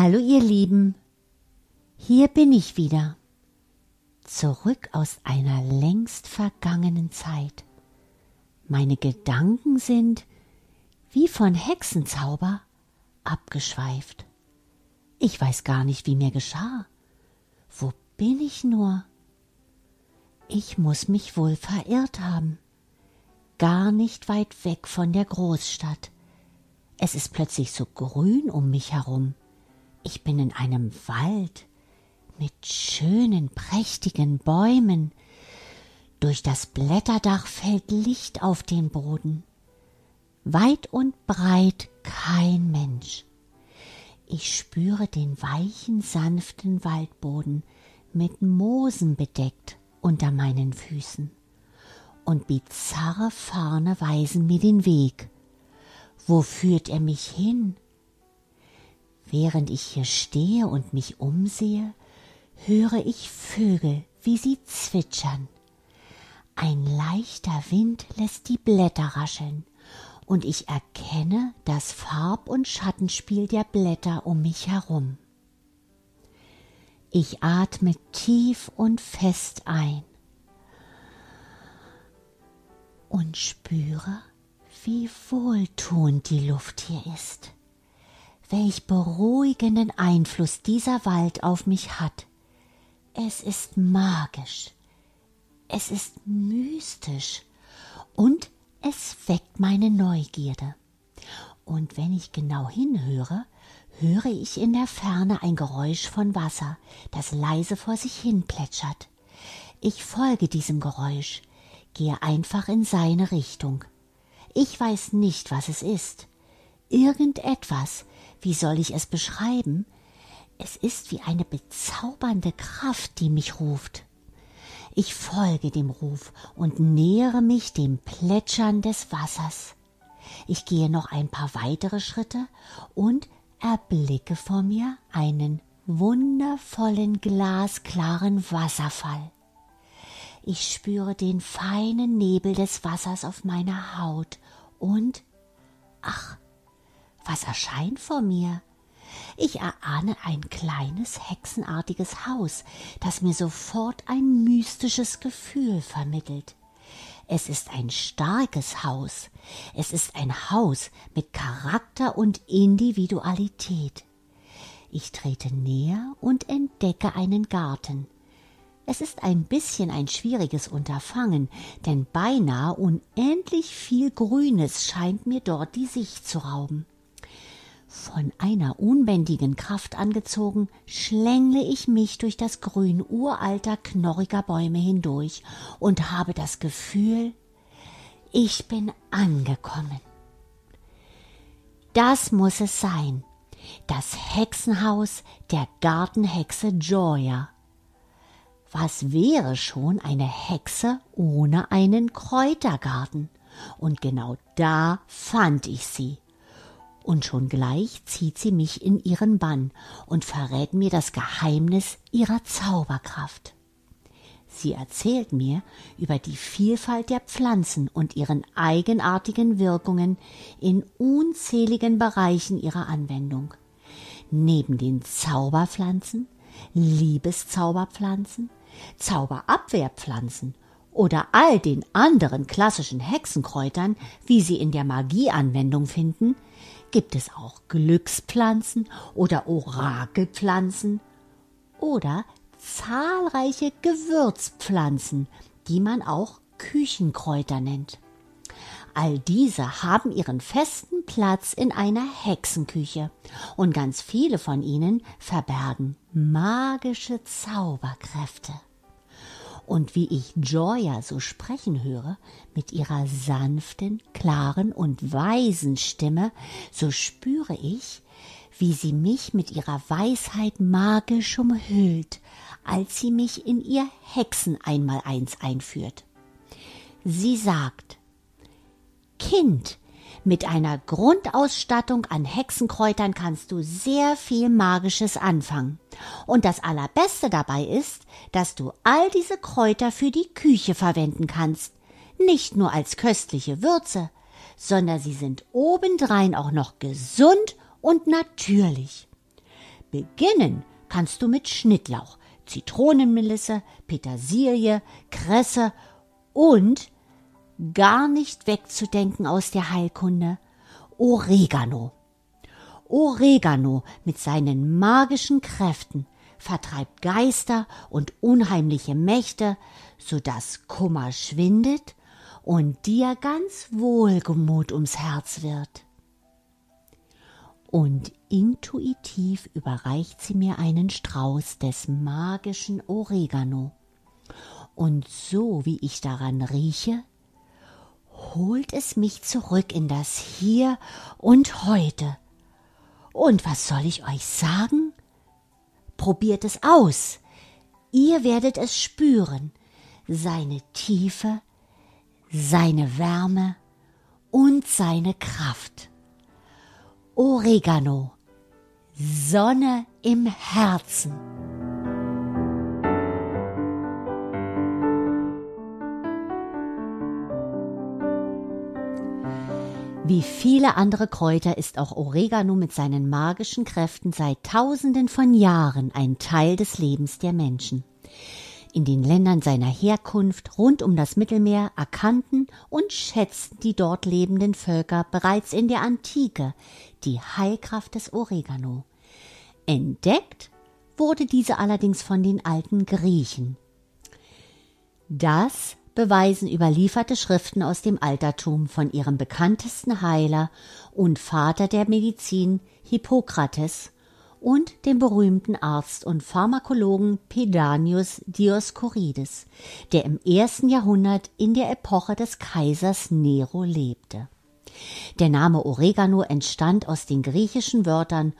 Hallo ihr Lieben, hier bin ich wieder, zurück aus einer längst vergangenen Zeit. Meine Gedanken sind wie von Hexenzauber abgeschweift. Ich weiß gar nicht, wie mir geschah. Wo bin ich nur? Ich muss mich wohl verirrt haben. Gar nicht weit weg von der Großstadt. Es ist plötzlich so grün um mich herum. Ich bin in einem Wald mit schönen, prächtigen Bäumen. Durch das Blätterdach fällt Licht auf den Boden. Weit und breit kein Mensch. Ich spüre den weichen, sanften Waldboden mit Moosen bedeckt unter meinen Füßen. Und bizarre Farne weisen mir den Weg. Wo führt er mich hin? Während ich hier stehe und mich umsehe, höre ich Vögel, wie sie zwitschern. Ein leichter Wind lässt die Blätter rascheln, und ich erkenne das Farb- und Schattenspiel der Blätter um mich herum. Ich atme tief und fest ein und spüre, wie wohltuend die Luft hier ist, welch beruhigenden Einfluss dieser Wald auf mich hat. Es ist magisch, es ist mystisch und es weckt meine Neugierde. Und wenn ich genau hinhöre, höre ich in der Ferne ein Geräusch von Wasser, das leise vor sich hin plätschert. Ich folge diesem Geräusch, gehe einfach in seine Richtung. Ich weiß nicht, was es ist. Irgendetwas, wie soll ich es beschreiben? Es ist wie eine bezaubernde Kraft, die mich ruft. Ich folge dem Ruf und nähere mich dem Plätschern des Wassers. Ich gehe noch ein paar weitere Schritte und erblicke vor mir einen wundervollen glasklaren Wasserfall. Ich spüre den feinen Nebel des Wassers auf meiner Haut und ach, was erscheint vor mir? Ich erahne ein kleines hexenartiges Haus, das mir sofort ein mystisches Gefühl vermittelt. Es ist ein starkes Haus. Es ist ein Haus mit Charakter und Individualität. Ich trete näher und entdecke einen Garten. Es ist ein bisschen ein schwieriges Unterfangen, denn beinahe unendlich viel Grünes scheint mir dort die Sicht zu rauben. Von einer unbändigen Kraft angezogen, schlängle ich mich durch das Grün uralter, knorriger Bäume hindurch und habe das Gefühl, ich bin angekommen. Das muss es sein. Das Hexenhaus der Gartenhexe Joya. Was wäre schon eine Hexe ohne einen Kräutergarten? Und genau da fand ich sie und schon gleich zieht sie mich in ihren Bann und verrät mir das Geheimnis ihrer Zauberkraft. Sie erzählt mir über die Vielfalt der Pflanzen und ihren eigenartigen Wirkungen in unzähligen Bereichen ihrer Anwendung. Neben den Zauberpflanzen, Liebeszauberpflanzen, Zauberabwehrpflanzen oder all den anderen klassischen Hexenkräutern, wie sie in der Magie Anwendung finden, gibt es auch Glückspflanzen oder Orakelpflanzen oder zahlreiche Gewürzpflanzen, die man auch Küchenkräuter nennt. All diese haben ihren festen Platz in einer Hexenküche und ganz viele von ihnen verbergen magische Zauberkräfte. Und wie ich Joya so sprechen höre, mit ihrer sanften, klaren und weisen Stimme, so spüre ich, wie sie mich mit ihrer Weisheit magisch umhüllt, als sie mich in ihr Hexen einmal eins einführt. Sie sagt, Kind, mit einer Grundausstattung an Hexenkräutern kannst du sehr viel Magisches anfangen. Und das Allerbeste dabei ist, dass du all diese Kräuter für die Küche verwenden kannst. Nicht nur als köstliche Würze, sondern sie sind obendrein auch noch gesund und natürlich. Beginnen kannst du mit Schnittlauch, Zitronenmelisse, Petersilie, Kresse und gar nicht wegzudenken aus der Heilkunde Oregano. Oregano mit seinen magischen Kräften vertreibt Geister und unheimliche Mächte, so dass Kummer schwindet und dir ganz wohlgemut ums Herz wird. Und intuitiv überreicht sie mir einen Strauß des magischen Oregano. Und so wie ich daran rieche, holt es mich zurück in das Hier und heute. Und was soll ich euch sagen? Probiert es aus. Ihr werdet es spüren. Seine Tiefe, seine Wärme und seine Kraft. Oregano. Sonne im Herzen. Wie viele andere Kräuter ist auch Oregano mit seinen magischen Kräften seit Tausenden von Jahren ein Teil des Lebens der Menschen. In den Ländern seiner Herkunft rund um das Mittelmeer erkannten und schätzten die dort lebenden Völker bereits in der Antike die Heilkraft des Oregano. Entdeckt wurde diese allerdings von den alten Griechen. Das beweisen überlieferte Schriften aus dem Altertum von ihrem bekanntesten Heiler und Vater der Medizin Hippokrates und dem berühmten Arzt und Pharmakologen Pedanius Dioskurides, der im ersten Jahrhundert in der Epoche des Kaisers Nero lebte. Der Name Oregano entstand aus den griechischen Wörtern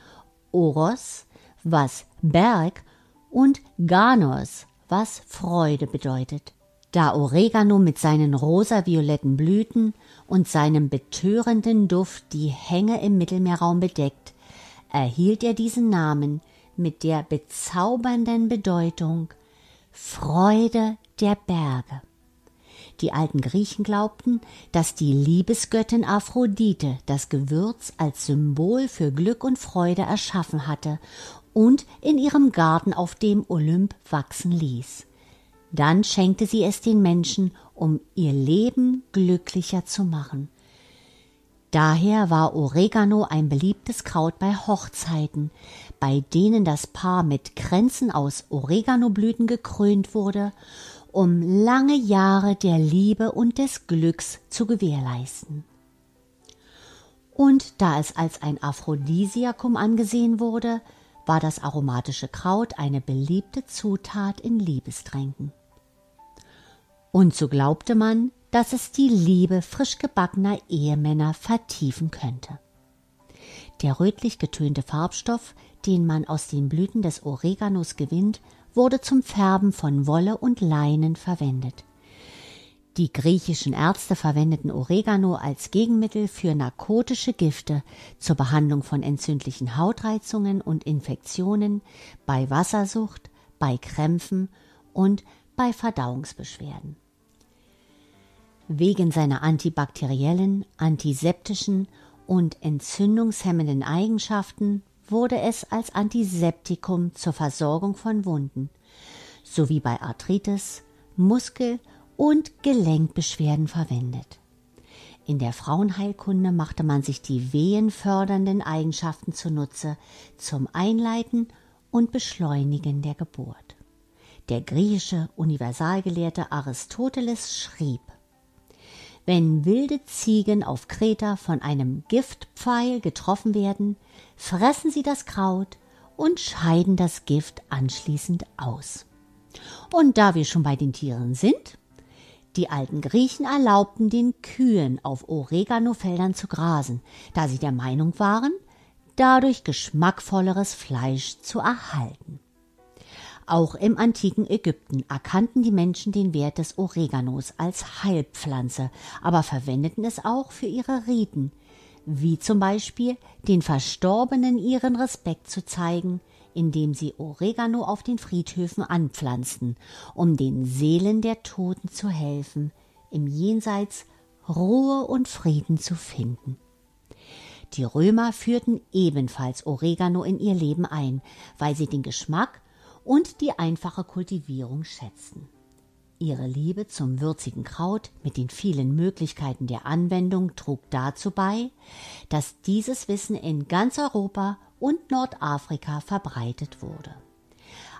Oros, was Berg, und Ganos, was Freude bedeutet. Da Oregano mit seinen rosa-violetten Blüten und seinem betörenden Duft die Hänge im Mittelmeerraum bedeckt, erhielt er diesen Namen mit der bezaubernden Bedeutung Freude der Berge. Die alten Griechen glaubten, dass die Liebesgöttin Aphrodite das Gewürz als Symbol für Glück und Freude erschaffen hatte und in ihrem Garten auf dem Olymp wachsen ließ. Dann schenkte sie es den Menschen, um ihr Leben glücklicher zu machen. Daher war Oregano ein beliebtes Kraut bei Hochzeiten, bei denen das Paar mit Kränzen aus Oreganoblüten gekrönt wurde, um lange Jahre der Liebe und des Glücks zu gewährleisten. Und da es als ein Aphrodisiakum angesehen wurde, war das aromatische Kraut eine beliebte Zutat in Liebestränken. Und so glaubte man, dass es die Liebe frisch gebackener Ehemänner vertiefen könnte. Der rötlich getönte Farbstoff, den man aus den Blüten des Oreganos gewinnt, wurde zum Färben von Wolle und Leinen verwendet. Die griechischen Ärzte verwendeten Oregano als Gegenmittel für narkotische Gifte zur Behandlung von entzündlichen Hautreizungen und Infektionen, bei Wassersucht, bei Krämpfen und bei Verdauungsbeschwerden. Wegen seiner antibakteriellen, antiseptischen und entzündungshemmenden Eigenschaften wurde es als Antiseptikum zur Versorgung von Wunden sowie bei Arthritis, Muskel- und Gelenkbeschwerden verwendet. In der Frauenheilkunde machte man sich die wehenfördernden Eigenschaften zunutze zum Einleiten und Beschleunigen der Geburt. Der griechische Universalgelehrte Aristoteles schrieb Wenn wilde Ziegen auf Kreta von einem Giftpfeil getroffen werden, fressen sie das Kraut und scheiden das Gift anschließend aus. Und da wir schon bei den Tieren sind, die alten Griechen erlaubten den Kühen auf Oreganofeldern zu grasen, da sie der Meinung waren, dadurch geschmackvolleres Fleisch zu erhalten. Auch im antiken Ägypten erkannten die Menschen den Wert des Oreganos als Heilpflanze, aber verwendeten es auch für ihre Riten, wie zum Beispiel den Verstorbenen ihren Respekt zu zeigen, indem sie Oregano auf den Friedhöfen anpflanzten, um den Seelen der Toten zu helfen, im Jenseits Ruhe und Frieden zu finden. Die Römer führten ebenfalls Oregano in ihr Leben ein, weil sie den Geschmack und die einfache Kultivierung schätzten. Ihre Liebe zum würzigen Kraut mit den vielen Möglichkeiten der Anwendung trug dazu bei, dass dieses Wissen in ganz Europa und Nordafrika verbreitet wurde.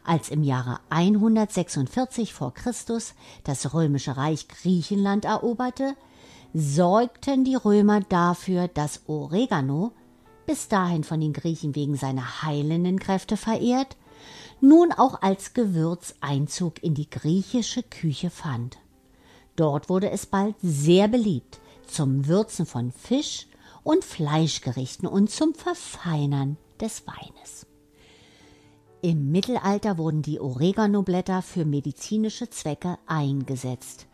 Als im Jahre 146 vor Christus das römische Reich Griechenland eroberte, sorgten die Römer dafür, dass Oregano, bis dahin von den Griechen wegen seiner heilenden Kräfte verehrt, nun auch als Gewürz Einzug in die griechische Küche fand. Dort wurde es bald sehr beliebt zum Würzen von Fisch und Fleischgerichten und zum Verfeinern des Weines. Im Mittelalter wurden die Oreganoblätter für medizinische Zwecke eingesetzt.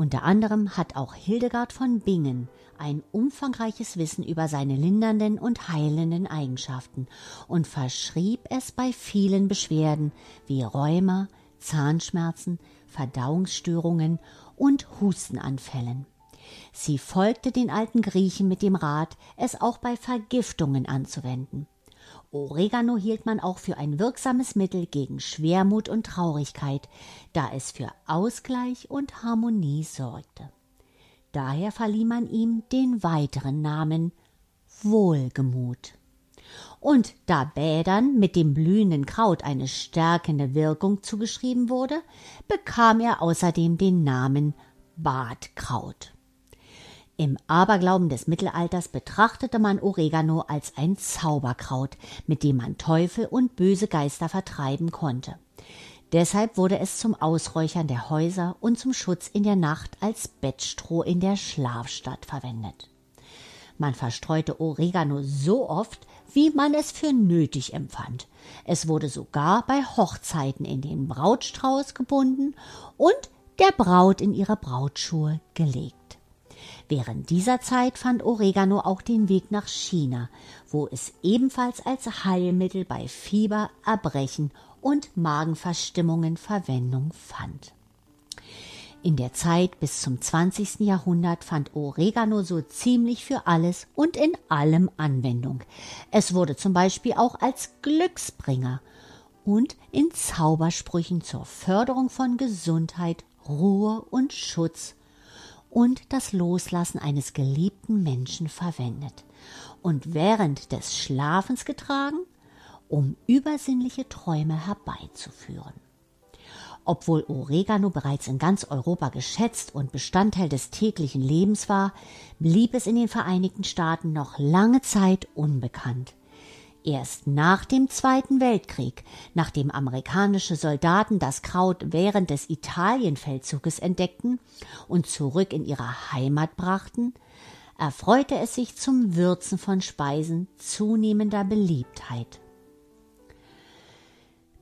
Unter anderem hat auch Hildegard von Bingen ein umfangreiches Wissen über seine lindernden und heilenden Eigenschaften und verschrieb es bei vielen Beschwerden wie Rheuma, Zahnschmerzen, Verdauungsstörungen und Hustenanfällen. Sie folgte den alten Griechen mit dem Rat, es auch bei Vergiftungen anzuwenden. Oregano hielt man auch für ein wirksames Mittel gegen Schwermut und Traurigkeit, da es für Ausgleich und Harmonie sorgte. Daher verlieh man ihm den weiteren Namen Wohlgemut. Und da Bädern mit dem blühenden Kraut eine stärkende Wirkung zugeschrieben wurde, bekam er außerdem den Namen Badkraut. Im Aberglauben des Mittelalters betrachtete man Oregano als ein Zauberkraut, mit dem man Teufel und böse Geister vertreiben konnte. Deshalb wurde es zum Ausräuchern der Häuser und zum Schutz in der Nacht als Bettstroh in der Schlafstadt verwendet. Man verstreute Oregano so oft, wie man es für nötig empfand. Es wurde sogar bei Hochzeiten in den Brautstrauß gebunden und der Braut in ihre Brautschuhe gelegt. Während dieser Zeit fand Oregano auch den Weg nach China, wo es ebenfalls als Heilmittel bei Fieber, Erbrechen und Magenverstimmungen Verwendung fand. In der Zeit bis zum 20. Jahrhundert fand Oregano so ziemlich für alles und in allem Anwendung. Es wurde zum Beispiel auch als Glücksbringer und in Zaubersprüchen zur Förderung von Gesundheit, Ruhe und Schutz und das Loslassen eines geliebten Menschen verwendet und während des Schlafens getragen, um übersinnliche Träume herbeizuführen. Obwohl Oregano bereits in ganz Europa geschätzt und Bestandteil des täglichen Lebens war, blieb es in den Vereinigten Staaten noch lange Zeit unbekannt. Erst nach dem Zweiten Weltkrieg, nachdem amerikanische Soldaten das Kraut während des Italienfeldzuges entdeckten und zurück in ihre Heimat brachten, erfreute es sich zum Würzen von Speisen zunehmender Beliebtheit.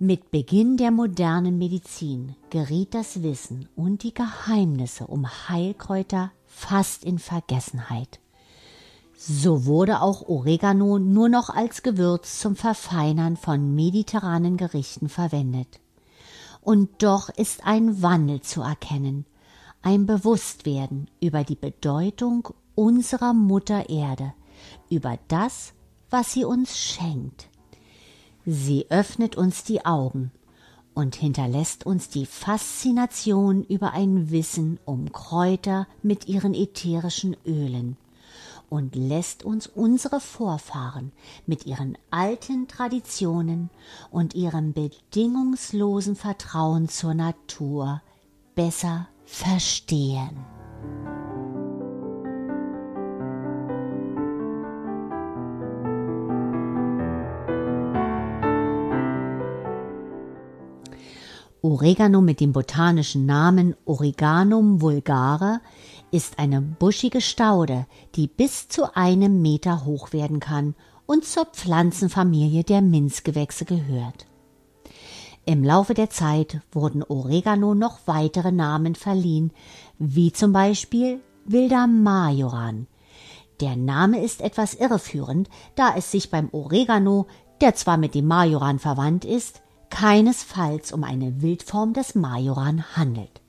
Mit Beginn der modernen Medizin geriet das Wissen und die Geheimnisse um Heilkräuter fast in Vergessenheit. So wurde auch Oregano nur noch als Gewürz zum Verfeinern von mediterranen Gerichten verwendet. Und doch ist ein Wandel zu erkennen, ein Bewusstwerden über die Bedeutung unserer Mutter Erde, über das, was sie uns schenkt. Sie öffnet uns die Augen und hinterlässt uns die Faszination über ein Wissen um Kräuter mit ihren ätherischen Ölen und lässt uns unsere Vorfahren mit ihren alten Traditionen und ihrem bedingungslosen Vertrauen zur Natur besser verstehen. Oregano mit dem botanischen Namen Oreganum vulgare ist eine buschige Staude, die bis zu einem Meter hoch werden kann und zur Pflanzenfamilie der Minzgewächse gehört. Im Laufe der Zeit wurden Oregano noch weitere Namen verliehen, wie zum Beispiel Wilder Majoran. Der Name ist etwas irreführend, da es sich beim Oregano, der zwar mit dem Majoran verwandt ist, keinesfalls um eine Wildform des Majoran handelt.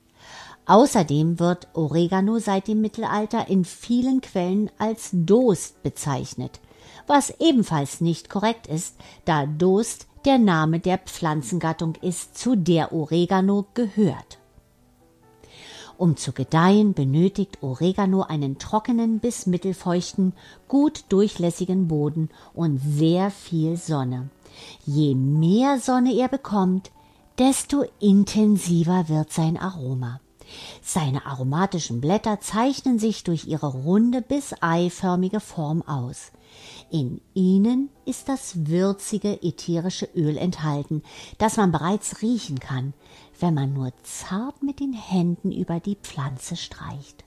Außerdem wird Oregano seit dem Mittelalter in vielen Quellen als Dost bezeichnet, was ebenfalls nicht korrekt ist, da Dost der Name der Pflanzengattung ist, zu der Oregano gehört. Um zu gedeihen, benötigt Oregano einen trockenen bis mittelfeuchten, gut durchlässigen Boden und sehr viel Sonne. Je mehr Sonne er bekommt, desto intensiver wird sein Aroma. Seine aromatischen Blätter zeichnen sich durch ihre runde bis eiförmige Form aus. In ihnen ist das würzige ätherische Öl enthalten, das man bereits riechen kann, wenn man nur zart mit den Händen über die Pflanze streicht.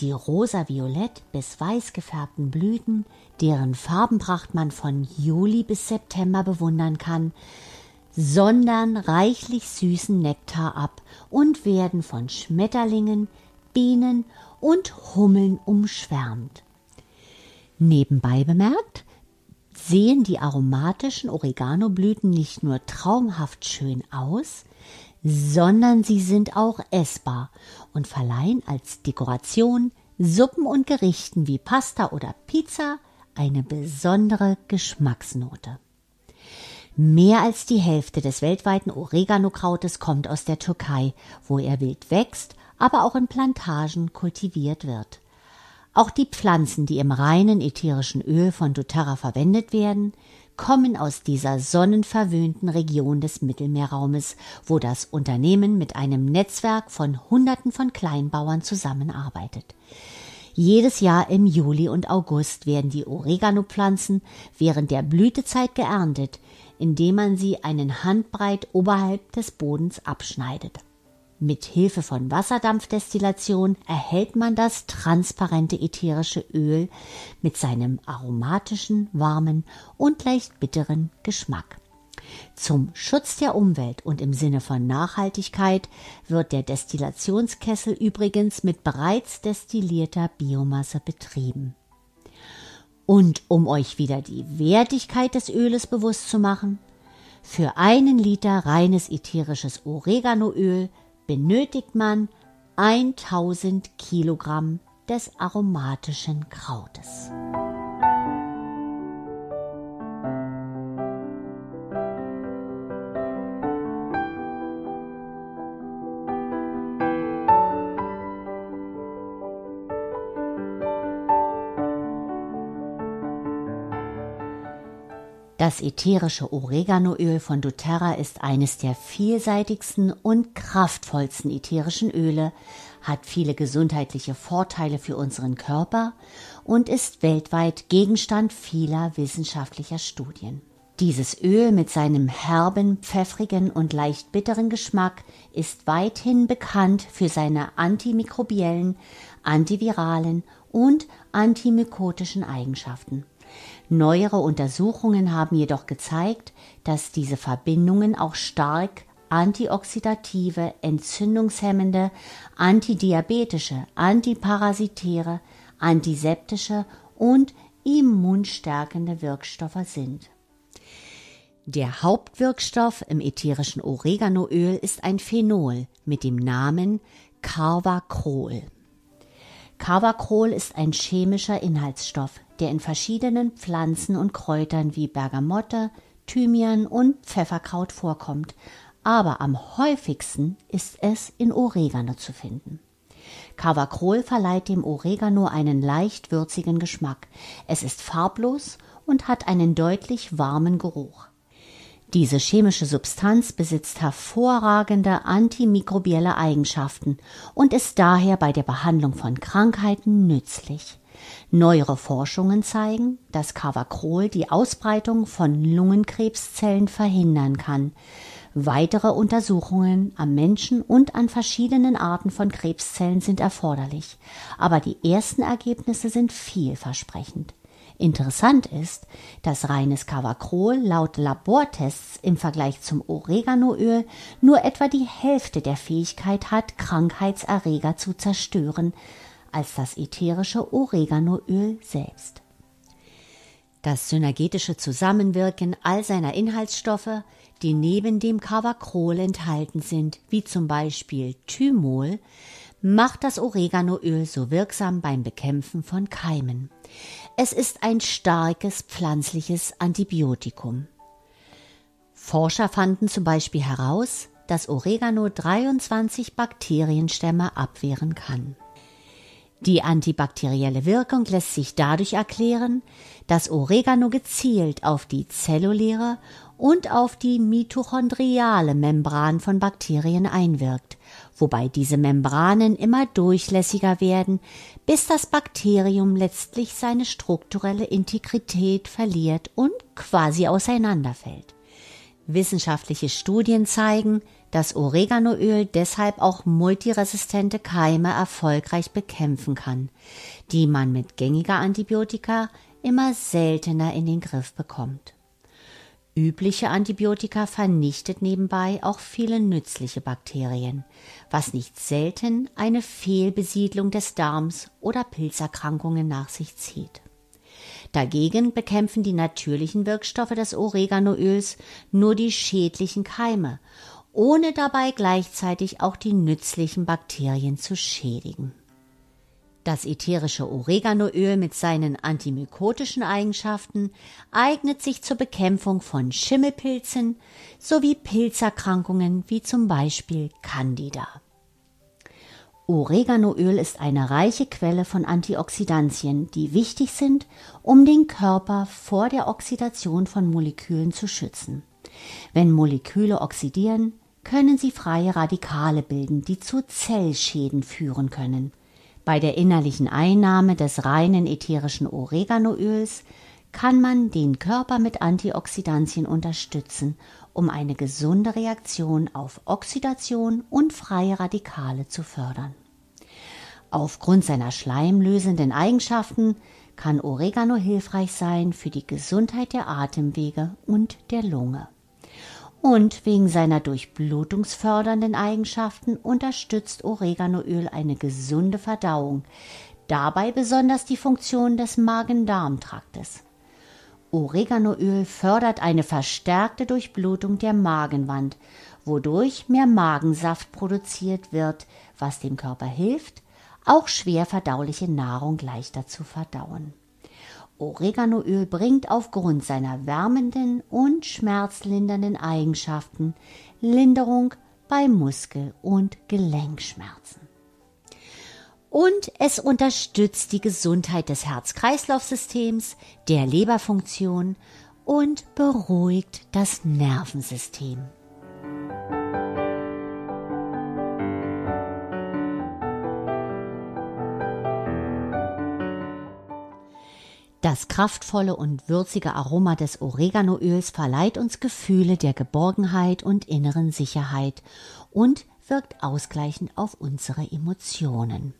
Die rosa-violett bis weiß gefärbten Blüten, deren Farbenpracht man von Juli bis September bewundern kann, sondern reichlich süßen Nektar ab und werden von Schmetterlingen, Bienen und Hummeln umschwärmt. Nebenbei bemerkt, sehen die aromatischen Oreganoblüten nicht nur traumhaft schön aus, sondern sie sind auch essbar und verleihen als Dekoration Suppen und Gerichten wie Pasta oder Pizza eine besondere Geschmacksnote. Mehr als die Hälfte des weltweiten Oregano-Krautes kommt aus der Türkei, wo er wild wächst, aber auch in Plantagen kultiviert wird. Auch die Pflanzen, die im reinen ätherischen Öl von doTERRA verwendet werden, kommen aus dieser sonnenverwöhnten Region des Mittelmeerraumes, wo das Unternehmen mit einem Netzwerk von Hunderten von Kleinbauern zusammenarbeitet. Jedes Jahr im Juli und August werden die Oregano-Pflanzen während der Blütezeit geerntet, indem man sie einen Handbreit oberhalb des Bodens abschneidet. Mit Hilfe von Wasserdampfdestillation erhält man das transparente ätherische Öl mit seinem aromatischen, warmen und leicht bitteren Geschmack. Zum Schutz der Umwelt und im Sinne von Nachhaltigkeit wird der Destillationskessel übrigens mit bereits destillierter Biomasse betrieben. Und um euch wieder die Wertigkeit des Öles bewusst zu machen, für einen Liter reines ätherisches Oreganoöl benötigt man 1000 Kilogramm des aromatischen Krautes. Das ätherische Oreganoöl von doTERRA ist eines der vielseitigsten und kraftvollsten ätherischen Öle, hat viele gesundheitliche Vorteile für unseren Körper und ist weltweit Gegenstand vieler wissenschaftlicher Studien. Dieses Öl mit seinem herben, pfeffrigen und leicht bitteren Geschmack ist weithin bekannt für seine antimikrobiellen, antiviralen und antimykotischen Eigenschaften. Neuere Untersuchungen haben jedoch gezeigt, dass diese Verbindungen auch stark antioxidative, entzündungshemmende, antidiabetische, antiparasitäre, antiseptische und immunstärkende Wirkstoffe sind. Der Hauptwirkstoff im ätherischen Oreganoöl ist ein Phenol mit dem Namen Carvacrol. Carvacrol ist ein chemischer Inhaltsstoff, der in verschiedenen Pflanzen und Kräutern wie Bergamotte, Thymian und Pfefferkraut vorkommt, aber am häufigsten ist es in Oregano zu finden. Carvacrol verleiht dem Oregano einen leicht würzigen Geschmack. Es ist farblos und hat einen deutlich warmen Geruch. Diese chemische Substanz besitzt hervorragende antimikrobielle Eigenschaften und ist daher bei der Behandlung von Krankheiten nützlich. Neuere Forschungen zeigen, dass Cavacrol die Ausbreitung von Lungenkrebszellen verhindern kann. Weitere Untersuchungen am Menschen und an verschiedenen Arten von Krebszellen sind erforderlich, aber die ersten Ergebnisse sind vielversprechend. Interessant ist, dass reines Cavacrol laut Labortests im Vergleich zum Oreganoöl nur etwa die Hälfte der Fähigkeit hat, Krankheitserreger zu zerstören, als das ätherische Oreganoöl selbst. Das synergetische Zusammenwirken all seiner Inhaltsstoffe, die neben dem Cavacrol enthalten sind, wie zum Beispiel Thymol, macht das Oreganoöl so wirksam beim Bekämpfen von Keimen. Es ist ein starkes pflanzliches Antibiotikum. Forscher fanden zum Beispiel heraus, dass Oregano 23 Bakterienstämme abwehren kann. Die antibakterielle Wirkung lässt sich dadurch erklären, dass Oregano gezielt auf die zelluläre und auf die mitochondriale Membran von Bakterien einwirkt, wobei diese Membranen immer durchlässiger werden, bis das Bakterium letztlich seine strukturelle Integrität verliert und quasi auseinanderfällt. Wissenschaftliche Studien zeigen, dass Oreganoöl deshalb auch multiresistente Keime erfolgreich bekämpfen kann, die man mit gängiger Antibiotika immer seltener in den Griff bekommt. Übliche Antibiotika vernichtet nebenbei auch viele nützliche Bakterien, was nicht selten eine Fehlbesiedlung des Darms oder Pilzerkrankungen nach sich zieht. Dagegen bekämpfen die natürlichen Wirkstoffe des Oreganoöls nur die schädlichen Keime, ohne dabei gleichzeitig auch die nützlichen Bakterien zu schädigen. Das ätherische Oreganoöl mit seinen antimykotischen Eigenschaften eignet sich zur Bekämpfung von Schimmelpilzen sowie Pilzerkrankungen wie zum Beispiel Candida. Oreganoöl ist eine reiche Quelle von Antioxidantien, die wichtig sind, um den Körper vor der Oxidation von Molekülen zu schützen. Wenn Moleküle oxidieren, können sie freie Radikale bilden, die zu Zellschäden führen können. Bei der innerlichen Einnahme des reinen ätherischen Oreganoöls kann man den Körper mit Antioxidantien unterstützen, um eine gesunde Reaktion auf Oxidation und freie Radikale zu fördern. Aufgrund seiner schleimlösenden Eigenschaften kann Oregano hilfreich sein für die Gesundheit der Atemwege und der Lunge und wegen seiner durchblutungsfördernden Eigenschaften unterstützt Oreganoöl eine gesunde Verdauung, dabei besonders die Funktion des Magen-Darm-Traktes. Oreganoöl fördert eine verstärkte Durchblutung der Magenwand, wodurch mehr Magensaft produziert wird, was dem Körper hilft, auch schwer verdauliche Nahrung leichter zu verdauen. Oreganoöl bringt aufgrund seiner wärmenden und schmerzlindernden Eigenschaften Linderung bei Muskel- und Gelenkschmerzen. Und es unterstützt die Gesundheit des Herz-Kreislauf-Systems, der Leberfunktion und beruhigt das Nervensystem. Das kraftvolle und würzige Aroma des Oreganoöls verleiht uns Gefühle der Geborgenheit und inneren Sicherheit und wirkt ausgleichend auf unsere Emotionen.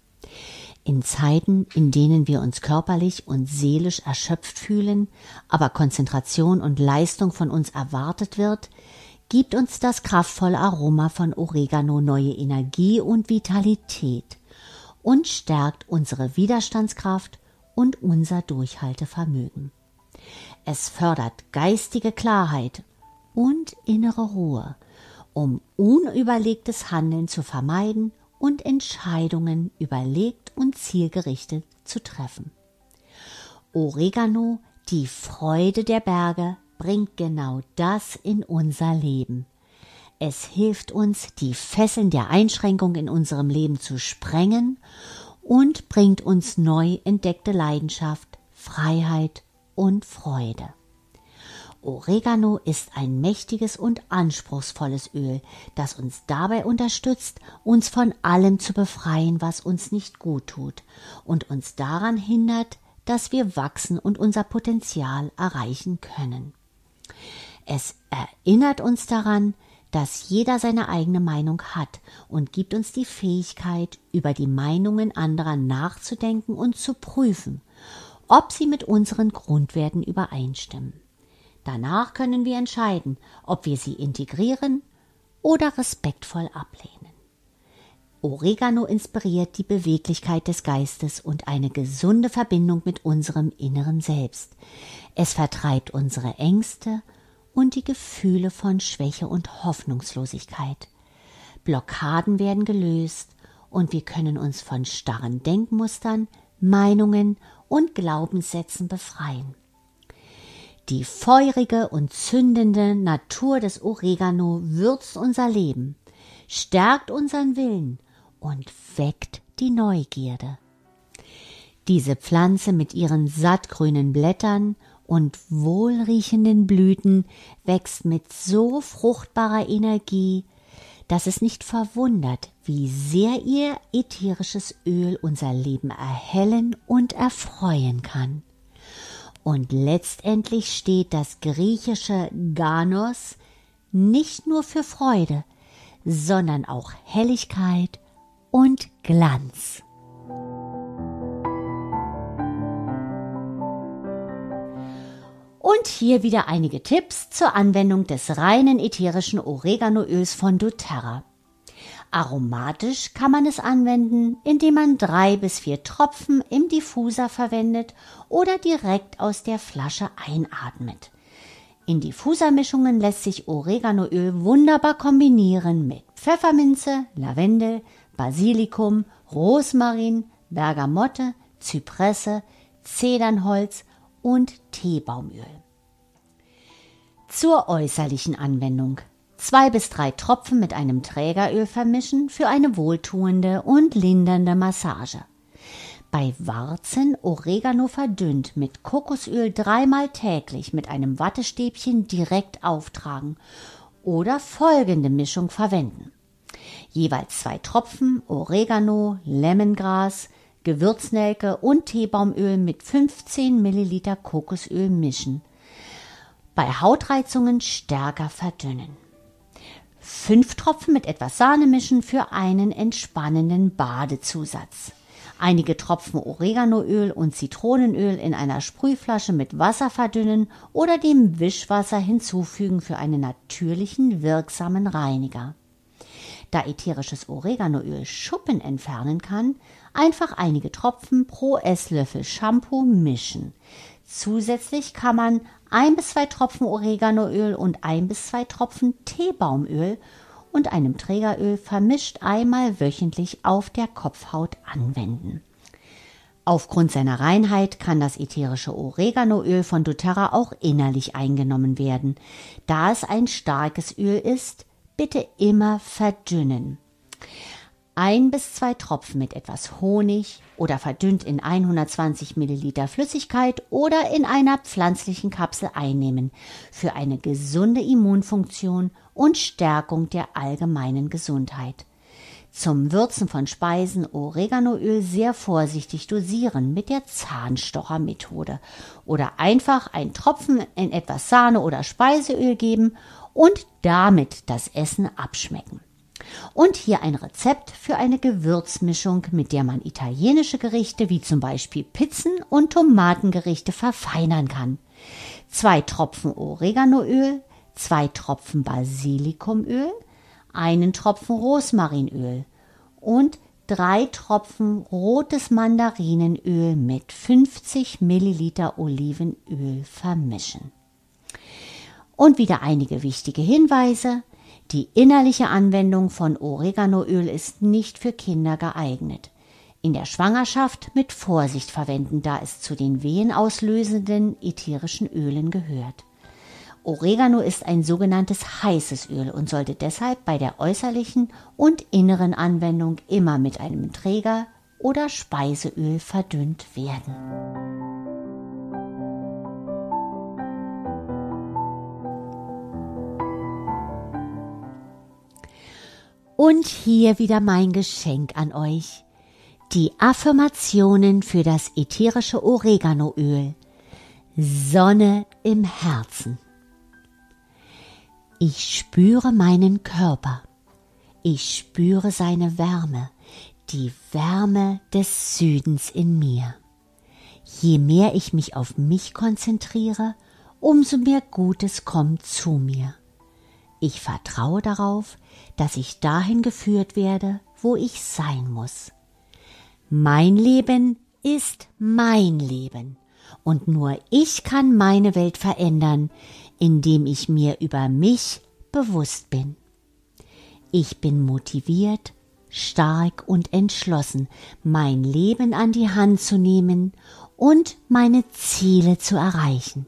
In Zeiten, in denen wir uns körperlich und seelisch erschöpft fühlen, aber Konzentration und Leistung von uns erwartet wird, gibt uns das kraftvolle Aroma von Oregano neue Energie und Vitalität und stärkt unsere Widerstandskraft und unser Durchhaltevermögen. Es fördert geistige Klarheit und innere Ruhe, um unüberlegtes Handeln zu vermeiden und Entscheidungen überlegt und zielgerichtet zu treffen. Oregano, die Freude der Berge, bringt genau das in unser Leben. Es hilft uns, die Fesseln der Einschränkung in unserem Leben zu sprengen und bringt uns neu entdeckte Leidenschaft, Freiheit und Freude. Oregano ist ein mächtiges und anspruchsvolles Öl, das uns dabei unterstützt, uns von allem zu befreien, was uns nicht gut tut und uns daran hindert, dass wir wachsen und unser Potenzial erreichen können. Es erinnert uns daran, dass jeder seine eigene Meinung hat und gibt uns die Fähigkeit, über die Meinungen anderer nachzudenken und zu prüfen, ob sie mit unseren Grundwerten übereinstimmen. Danach können wir entscheiden, ob wir sie integrieren oder respektvoll ablehnen. Oregano inspiriert die Beweglichkeit des Geistes und eine gesunde Verbindung mit unserem inneren Selbst. Es vertreibt unsere Ängste und die Gefühle von Schwäche und Hoffnungslosigkeit. Blockaden werden gelöst und wir können uns von starren Denkmustern Meinungen und Glaubenssätzen befreien. Die feurige und zündende Natur des Oregano würzt unser Leben, stärkt unseren Willen und weckt die Neugierde. Diese Pflanze mit ihren sattgrünen Blättern und wohlriechenden Blüten wächst mit so fruchtbarer Energie, dass es nicht verwundert, wie sehr ihr ätherisches Öl unser Leben erhellen und erfreuen kann. Und letztendlich steht das griechische Ganos nicht nur für Freude, sondern auch Helligkeit und Glanz. Und hier wieder einige Tipps zur Anwendung des reinen ätherischen Oreganoöls von doTERRA. Aromatisch kann man es anwenden, indem man drei bis vier Tropfen im Diffuser verwendet oder direkt aus der Flasche einatmet. In Diffusermischungen lässt sich Oreganoöl wunderbar kombinieren mit Pfefferminze, Lavendel, Basilikum, Rosmarin, Bergamotte, Zypresse, Zedernholz und Teebaumöl. Zur äußerlichen Anwendung. Zwei bis drei Tropfen mit einem Trägeröl vermischen für eine wohltuende und lindernde Massage. Bei Warzen Oregano verdünnt mit Kokosöl dreimal täglich mit einem Wattestäbchen direkt auftragen oder folgende Mischung verwenden. Jeweils zwei Tropfen Oregano, Lemongras, Gewürznelke und Teebaumöl mit 15 Milliliter Kokosöl mischen. Bei Hautreizungen stärker verdünnen. Fünf Tropfen mit etwas Sahne mischen für einen entspannenden Badezusatz. Einige Tropfen Oreganoöl und Zitronenöl in einer Sprühflasche mit Wasser verdünnen oder dem Wischwasser hinzufügen für einen natürlichen wirksamen Reiniger. Da ätherisches Oreganoöl Schuppen entfernen kann, einfach einige Tropfen pro Esslöffel Shampoo mischen. Zusätzlich kann man ein bis zwei Tropfen Oreganoöl und ein bis zwei Tropfen Teebaumöl und einem Trägeröl vermischt einmal wöchentlich auf der Kopfhaut anwenden. Aufgrund seiner Reinheit kann das ätherische Oreganoöl von doTERRA auch innerlich eingenommen werden. Da es ein starkes Öl ist, bitte immer verdünnen. Ein bis zwei Tropfen mit etwas Honig oder verdünnt in 120 Milliliter Flüssigkeit oder in einer pflanzlichen Kapsel einnehmen für eine gesunde Immunfunktion und Stärkung der allgemeinen Gesundheit. Zum Würzen von Speisen Oreganoöl sehr vorsichtig dosieren mit der Zahnstochermethode oder einfach einen Tropfen in etwas Sahne oder Speiseöl geben und damit das Essen abschmecken. Und hier ein Rezept für eine Gewürzmischung, mit der man italienische Gerichte wie zum Beispiel Pizzen und Tomatengerichte verfeinern kann. Zwei Tropfen Oreganoöl, zwei Tropfen Basilikumöl, einen Tropfen Rosmarinöl und drei Tropfen rotes Mandarinenöl mit 50 Milliliter Olivenöl vermischen. Und wieder einige wichtige Hinweise. Die innerliche Anwendung von Oreganoöl ist nicht für Kinder geeignet. In der Schwangerschaft mit Vorsicht verwenden, da es zu den wehenauslösenden ätherischen Ölen gehört. Oregano ist ein sogenanntes heißes Öl und sollte deshalb bei der äußerlichen und inneren Anwendung immer mit einem Träger oder Speiseöl verdünnt werden. Und hier wieder mein Geschenk an euch. Die Affirmationen für das ätherische Oreganoöl. Sonne im Herzen. Ich spüre meinen Körper. Ich spüre seine Wärme, die Wärme des Südens in mir. Je mehr ich mich auf mich konzentriere, umso mehr Gutes kommt zu mir. Ich vertraue darauf, dass ich dahin geführt werde, wo ich sein muss. Mein Leben ist mein Leben und nur ich kann meine Welt verändern, indem ich mir über mich bewusst bin. Ich bin motiviert, stark und entschlossen, mein Leben an die Hand zu nehmen und meine Ziele zu erreichen.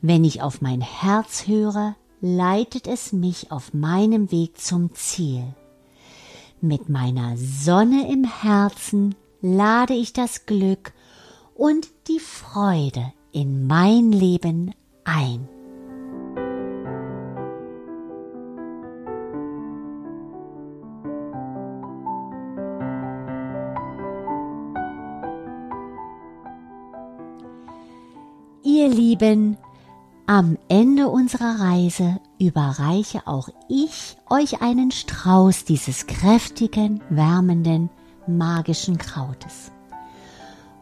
Wenn ich auf mein Herz höre, leitet es mich auf meinem Weg zum Ziel. Mit meiner Sonne im Herzen lade ich das Glück und die Freude in mein Leben ein. Ihr Lieben, am Ende unserer Reise überreiche auch ich euch einen Strauß dieses kräftigen, wärmenden, magischen Krautes.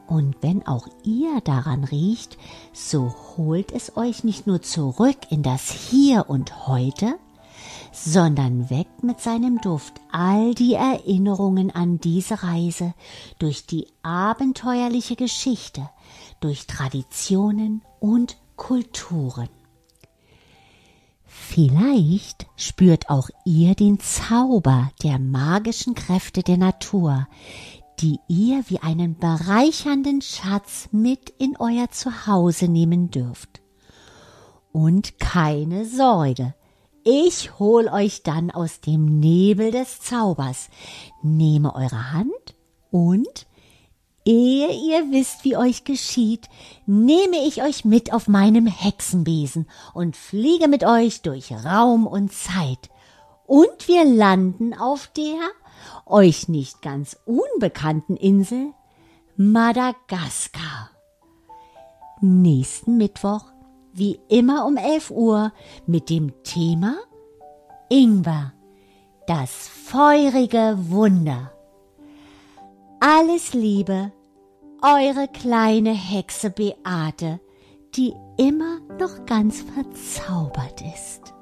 Und wenn auch ihr daran riecht, so holt es euch nicht nur zurück in das Hier und Heute, sondern weckt mit seinem Duft all die Erinnerungen an diese Reise durch die abenteuerliche Geschichte, durch Traditionen und Kulturen. Vielleicht spürt auch ihr den Zauber der magischen Kräfte der Natur, die ihr wie einen bereichernden Schatz mit in euer Zuhause nehmen dürft. Und keine Sorge, ich hol euch dann aus dem Nebel des Zaubers, nehme eure Hand und Ehe ihr wisst, wie euch geschieht, nehme ich euch mit auf meinem Hexenbesen und fliege mit euch durch Raum und Zeit. Und wir landen auf der euch nicht ganz unbekannten Insel Madagaskar. Nächsten Mittwoch, wie immer um 11 Uhr, mit dem Thema Ingwer, das feurige Wunder. Alles Liebe, eure kleine Hexe Beate, die immer noch ganz verzaubert ist.